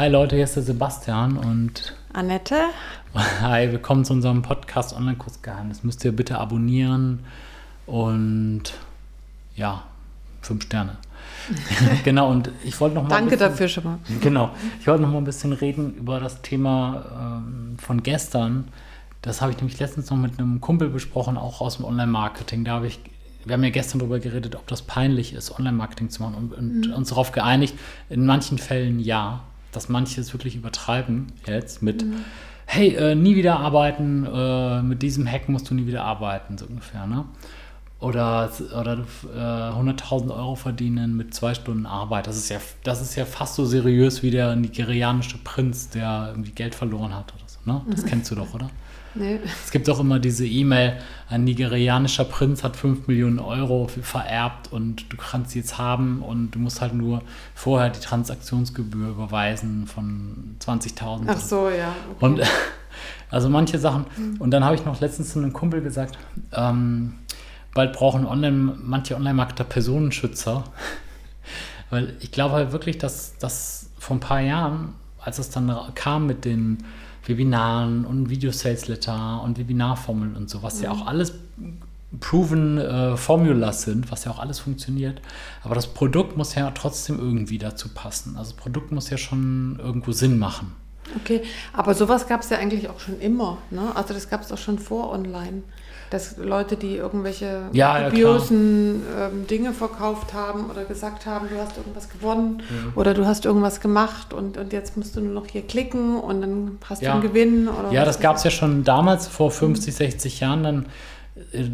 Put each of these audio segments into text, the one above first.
Hi Leute, hier ist der Sebastian und Annette. Hi, willkommen zu unserem Podcast Online-Kurs Geheimnis. Müsst ihr bitte abonnieren und ja, fünf Sterne. genau, und ich wollte noch mal. Danke bisschen, dafür schon mal. Genau, ich wollte noch mal ein bisschen reden über das Thema ähm, von gestern. Das habe ich nämlich letztens noch mit einem Kumpel besprochen, auch aus dem Online-Marketing. Da habe ich, wir haben ja gestern darüber geredet, ob das peinlich ist, Online-Marketing zu machen und, und mhm. uns darauf geeinigt, in manchen Fällen ja, dass manche es wirklich übertreiben jetzt mit, mhm. hey, äh, nie wieder arbeiten, äh, mit diesem Hack musst du nie wieder arbeiten, so ungefähr, ne? oder, oder äh, 100.000 Euro verdienen mit zwei Stunden Arbeit. Das ist, ja, das ist ja fast so seriös wie der nigerianische Prinz, der irgendwie Geld verloren hat oder so. Ne? Das kennst du doch, oder? Nee. Es gibt auch immer diese E-Mail, ein nigerianischer Prinz hat 5 Millionen Euro vererbt und du kannst sie jetzt haben und du musst halt nur vorher die Transaktionsgebühr überweisen von 20.000. Ach so, ja. Okay. Und also manche Sachen. Mhm. Und dann habe ich noch letztens zu einem Kumpel gesagt, ähm, bald brauchen Online, manche Online-Marketer Personenschützer. Weil ich glaube halt wirklich, dass das vor ein paar Jahren, als es dann kam mit den Webinaren und Video-Sales-Letter und Webinarformeln und so, was mhm. ja auch alles proven äh, Formulas sind, was ja auch alles funktioniert. Aber das Produkt muss ja trotzdem irgendwie dazu passen. Also das Produkt muss ja schon irgendwo Sinn machen. Okay, aber sowas gab es ja eigentlich auch schon immer. Ne? Also das gab es auch schon vor online dass Leute, die irgendwelche ja, dubiosen ja, ähm, Dinge verkauft haben oder gesagt haben, du hast irgendwas gewonnen mhm. oder du hast irgendwas gemacht und, und jetzt musst du nur noch hier klicken und dann hast ja. du einen Gewinn. Oder ja, das gab es ja schon damals, vor 50, 60 Jahren. Dann,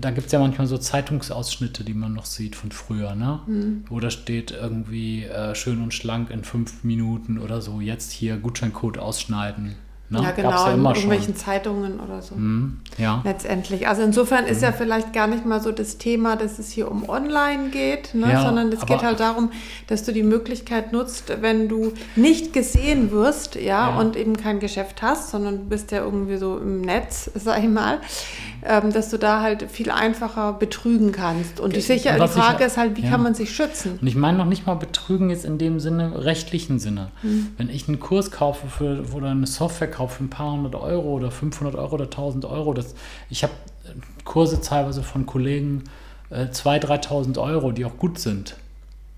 da gibt es ja manchmal so Zeitungsausschnitte, die man noch sieht von früher, ne? Mhm. wo da steht irgendwie äh, schön und schlank in fünf Minuten oder so, jetzt hier Gutscheincode ausschneiden. Ne? Ja, genau, ja in irgendwelchen schon. Zeitungen oder so. Mhm, ja. Letztendlich. Also insofern mhm. ist ja vielleicht gar nicht mal so das Thema, dass es hier um Online geht, ne? ja, sondern es geht halt darum, dass du die Möglichkeit nutzt, wenn du nicht gesehen wirst, ja, ja, und eben kein Geschäft hast, sondern du bist ja irgendwie so im Netz, sag ich mal, ähm, dass du da halt viel einfacher betrügen kannst. Und die, sicher, die Frage ich, ist halt, wie kann man sich schützen? Und ich meine noch nicht mal betrügen jetzt in dem Sinne, rechtlichen Sinne. Mhm. Wenn ich einen Kurs kaufe für, oder eine Software kaufe für ein paar hundert Euro oder 500 Euro oder 1000 Euro. Das, ich habe Kurse teilweise von Kollegen äh, 2.000, 3.000 Euro, die auch gut sind.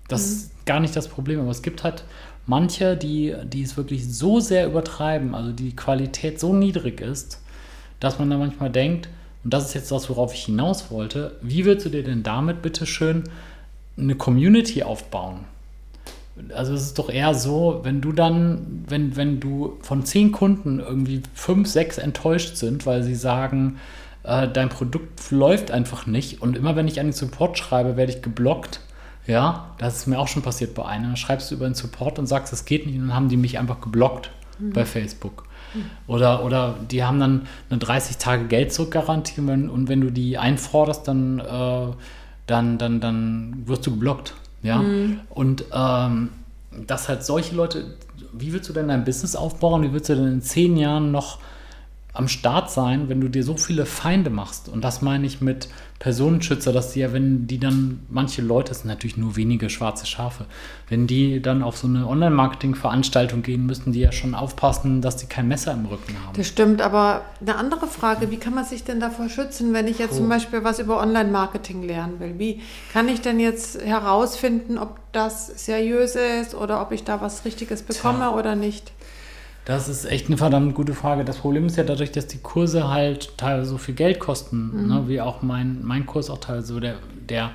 Das mhm. ist gar nicht das Problem. Aber es gibt halt manche, die, die es wirklich so sehr übertreiben, also die Qualität so niedrig ist, dass man da manchmal denkt, und das ist jetzt das, worauf ich hinaus wollte, wie willst du dir denn damit bitte schön eine Community aufbauen? Also es ist doch eher so, wenn du dann, wenn, wenn du von zehn Kunden irgendwie fünf, sechs enttäuscht sind, weil sie sagen, äh, dein Produkt läuft einfach nicht und immer wenn ich an den Support schreibe, werde ich geblockt. Ja, das ist mir auch schon passiert bei einer. Schreibst du über den Support und sagst, es geht nicht, und dann haben die mich einfach geblockt mhm. bei Facebook. Mhm. Oder, oder die haben dann eine 30 Tage Geld zurückgarantie und, und wenn du die einforderst, dann, äh, dann, dann, dann wirst du geblockt. Ja. Mhm. Und ähm, dass halt solche Leute, wie willst du denn dein Business aufbauen? Wie willst du denn in zehn Jahren noch am Start sein, wenn du dir so viele Feinde machst. Und das meine ich mit Personenschützer, dass die ja, wenn die dann, manche Leute, es sind natürlich nur wenige schwarze Schafe, wenn die dann auf so eine Online-Marketing-Veranstaltung gehen, müssen die ja schon aufpassen, dass die kein Messer im Rücken haben. Das stimmt, aber eine andere Frage, wie kann man sich denn davor schützen, wenn ich jetzt oh. zum Beispiel was über Online-Marketing lernen will? Wie kann ich denn jetzt herausfinden, ob das seriös ist oder ob ich da was Richtiges bekomme Tja. oder nicht? Das ist echt eine verdammt gute Frage. Das Problem ist ja dadurch, dass die Kurse halt teilweise so viel Geld kosten, mhm. ne? wie auch mein, mein Kurs auch teilweise so der, der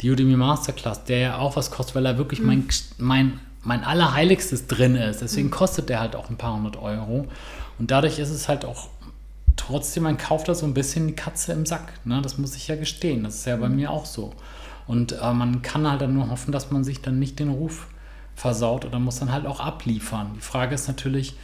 die Udemy Masterclass, der ja auch was kostet, weil er wirklich mhm. mein, mein, mein Allerheiligstes drin ist. Deswegen mhm. kostet der halt auch ein paar hundert Euro. Und dadurch ist es halt auch trotzdem, man kauft da so ein bisschen die Katze im Sack. Ne? Das muss ich ja gestehen. Das ist ja bei mhm. mir auch so. Und äh, man kann halt dann nur hoffen, dass man sich dann nicht den Ruf versaut oder muss dann halt auch abliefern. Die Frage ist natürlich,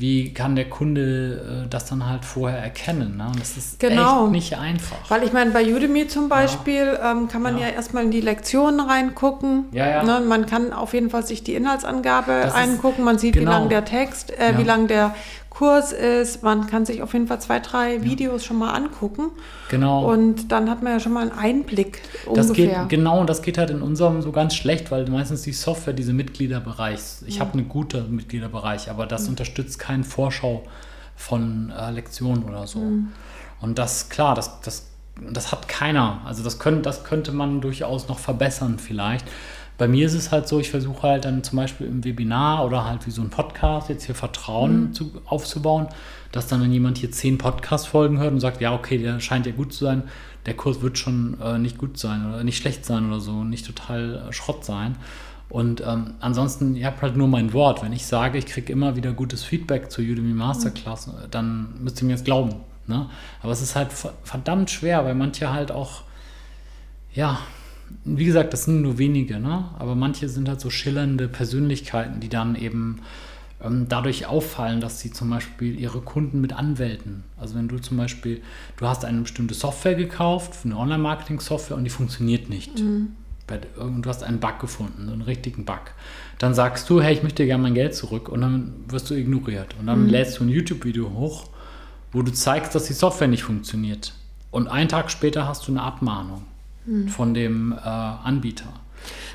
wie kann der Kunde äh, das dann halt vorher erkennen? Ne? Und das ist genau. echt nicht einfach. Weil ich meine, bei Udemy zum Beispiel ja. ähm, kann man ja. ja. erstmal in die Lektionen reingucken. Ja, ja. Ne? Man kann auf jeden Fall sich die Inhaltsangabe das angucken. Man sieht, genau. wie lang der Text, äh, wie lang der Kurs ist. Man kann sich auf jeden Fall zwei, drei Videos schon mal angucken. Genau. Und dann hat man ja schon mal einen Einblick das ungefähr. Geht, genau, und das geht halt in unserem so ganz schlecht, weil meistens die Software, diese Mitgliederbereich, ich mhm. habe einen guten Mitgliederbereich, aber das mhm. unterstützt keinen Vorschau von äh, Lektionen oder so. Mhm. Und das, klar, das, das, das hat keiner. Also das, können, das könnte man durchaus noch verbessern vielleicht. Bei mir ist es halt so, ich versuche halt dann zum Beispiel im Webinar oder halt wie so ein Podcast jetzt hier Vertrauen mhm. zu, aufzubauen, dass dann, wenn jemand hier zehn Podcast-Folgen hört und sagt, ja, okay, der scheint ja gut zu sein, der Kurs wird schon äh, nicht gut sein oder nicht schlecht sein oder so, nicht total äh, Schrott sein. Und ähm, ansonsten, ihr habt halt nur mein Wort. Wenn ich sage, ich kriege immer wieder gutes Feedback zur Udemy Masterclass, mhm. dann müsst ihr mir jetzt glauben. Ne? Aber es ist halt verdammt schwer, weil manche halt auch, ja, wie gesagt, das sind nur wenige, ne? aber manche sind halt so schillernde Persönlichkeiten, die dann eben ähm, dadurch auffallen, dass sie zum Beispiel ihre Kunden mit Anwälten, also wenn du zum Beispiel, du hast eine bestimmte Software gekauft, eine Online-Marketing-Software und die funktioniert nicht. Mhm. Du hast einen Bug gefunden, so einen richtigen Bug. Dann sagst du, hey, ich möchte gerne mein Geld zurück und dann wirst du ignoriert. Und dann mhm. lädst du ein YouTube-Video hoch, wo du zeigst, dass die Software nicht funktioniert. Und einen Tag später hast du eine Abmahnung mhm. von dem äh, Anbieter.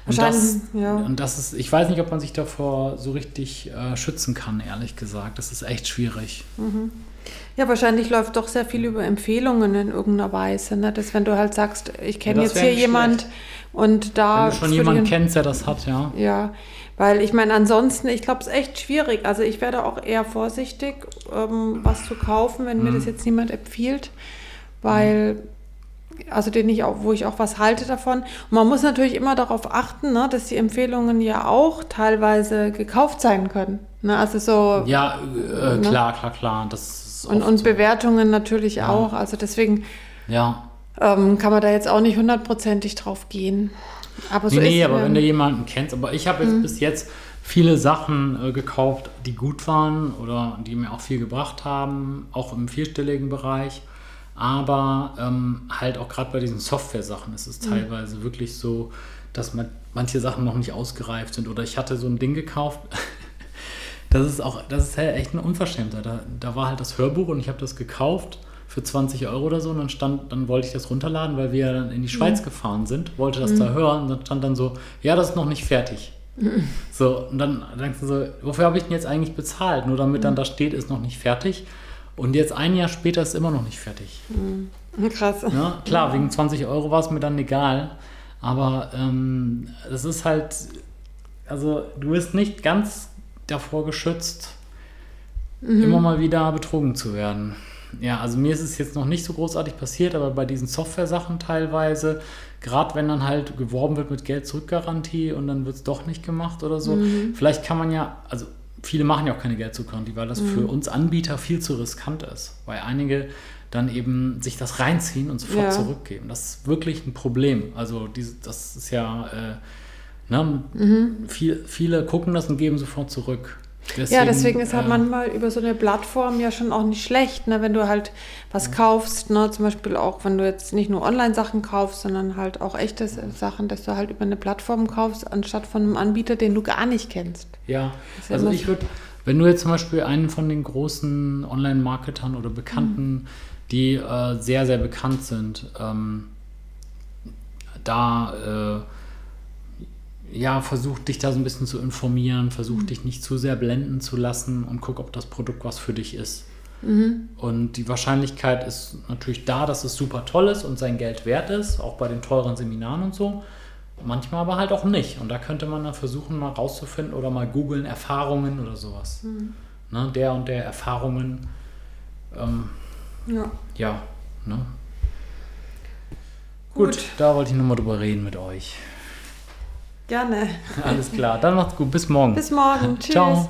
Und das, ja. und das ist, ich weiß nicht, ob man sich davor so richtig äh, schützen kann, ehrlich gesagt. Das ist echt schwierig. Mhm. Ja, wahrscheinlich läuft doch sehr viel über Empfehlungen in irgendeiner Weise. Ne? Dass wenn du halt sagst, ich kenne ja, jetzt hier jemand schlecht. und da. Wenn du schon jemanden kennst, der das hat, ja. Ja, weil ich meine, ansonsten, ich glaube, es ist echt schwierig. Also ich werde auch eher vorsichtig, ähm, was zu kaufen, wenn mhm. mir das jetzt niemand empfiehlt, weil mhm also den ich auch, wo ich auch was halte davon. Und man muss natürlich immer darauf achten, ne, dass die Empfehlungen ja auch teilweise gekauft sein können. Ne? Also so. Ja, äh, ne? klar, klar, klar. Das und, und Bewertungen natürlich ja. auch. Also deswegen ja. ähm, kann man da jetzt auch nicht hundertprozentig drauf gehen. Aber so nee, nee, aber wenn du jemanden kennst, aber ich habe jetzt mhm. bis jetzt viele Sachen äh, gekauft, die gut waren oder die mir auch viel gebracht haben, auch im vierstelligen Bereich. Aber ähm, halt auch gerade bei diesen Software-Sachen ist es mhm. teilweise wirklich so, dass man, manche Sachen noch nicht ausgereift sind. Oder ich hatte so ein Ding gekauft. das ist auch, das ist halt echt eine Unverschämtheit. Da, da war halt das Hörbuch und ich habe das gekauft für 20 Euro oder so und dann stand, dann wollte ich das runterladen, weil wir dann in die Schweiz mhm. gefahren sind, wollte das mhm. da hören und dann stand dann so, ja, das ist noch nicht fertig. Mhm. So, und dann denkst du so, wofür habe ich denn jetzt eigentlich bezahlt? Nur damit dann mhm. da steht, ist noch nicht fertig. Und jetzt ein Jahr später ist es immer noch nicht fertig. Mhm. Krass. Ja, klar, wegen 20 Euro war es mir dann egal. Aber ähm, das ist halt, also du bist nicht ganz davor geschützt, mhm. immer mal wieder betrogen zu werden. Ja, also mir ist es jetzt noch nicht so großartig passiert, aber bei diesen Software-Sachen teilweise, gerade wenn dann halt geworben wird mit Geld-Zurück-Garantie und dann wird es doch nicht gemacht oder so, mhm. vielleicht kann man ja, also viele machen ja auch keine Geld-Zurück-Garantie, weil das mhm. für uns Anbieter viel zu riskant ist, weil einige dann eben sich das reinziehen und sofort ja. zurückgeben. Das ist wirklich ein Problem. Also diese, das ist ja, äh, ne, mhm. viel, viele gucken das und geben sofort zurück. Deswegen, ja, deswegen ist halt äh, manchmal über so eine Plattform ja schon auch nicht schlecht, ne? wenn du halt was ja. kaufst, ne? zum Beispiel auch, wenn du jetzt nicht nur Online-Sachen kaufst, sondern halt auch echte Sachen, dass du halt über eine Plattform kaufst, anstatt von einem Anbieter, den du gar nicht kennst. Ja, also ich würde, wenn du jetzt zum Beispiel einen von den großen Online-Marketern oder Bekannten, mhm. die äh, sehr, sehr bekannt sind, ähm, da äh, ja, versuch dich da so ein bisschen zu informieren, versuch mhm. dich nicht zu sehr blenden zu lassen und guck, ob das Produkt was für dich ist. Mhm. Und die Wahrscheinlichkeit ist natürlich da, dass es super toll ist und sein Geld wert ist, auch bei den teuren Seminaren und so. Manchmal aber halt auch nicht. Und da könnte man dann versuchen, mal rauszufinden oder mal googeln, Erfahrungen oder sowas. Mhm. Ne, der und der Erfahrungen. Ähm, ja. Ja. Ne? Gut. Gut, da wollte ich nochmal drüber reden mit euch. Gerne. Alles klar, dann macht's gut. Bis morgen. Bis morgen. Tschüss. Ciao.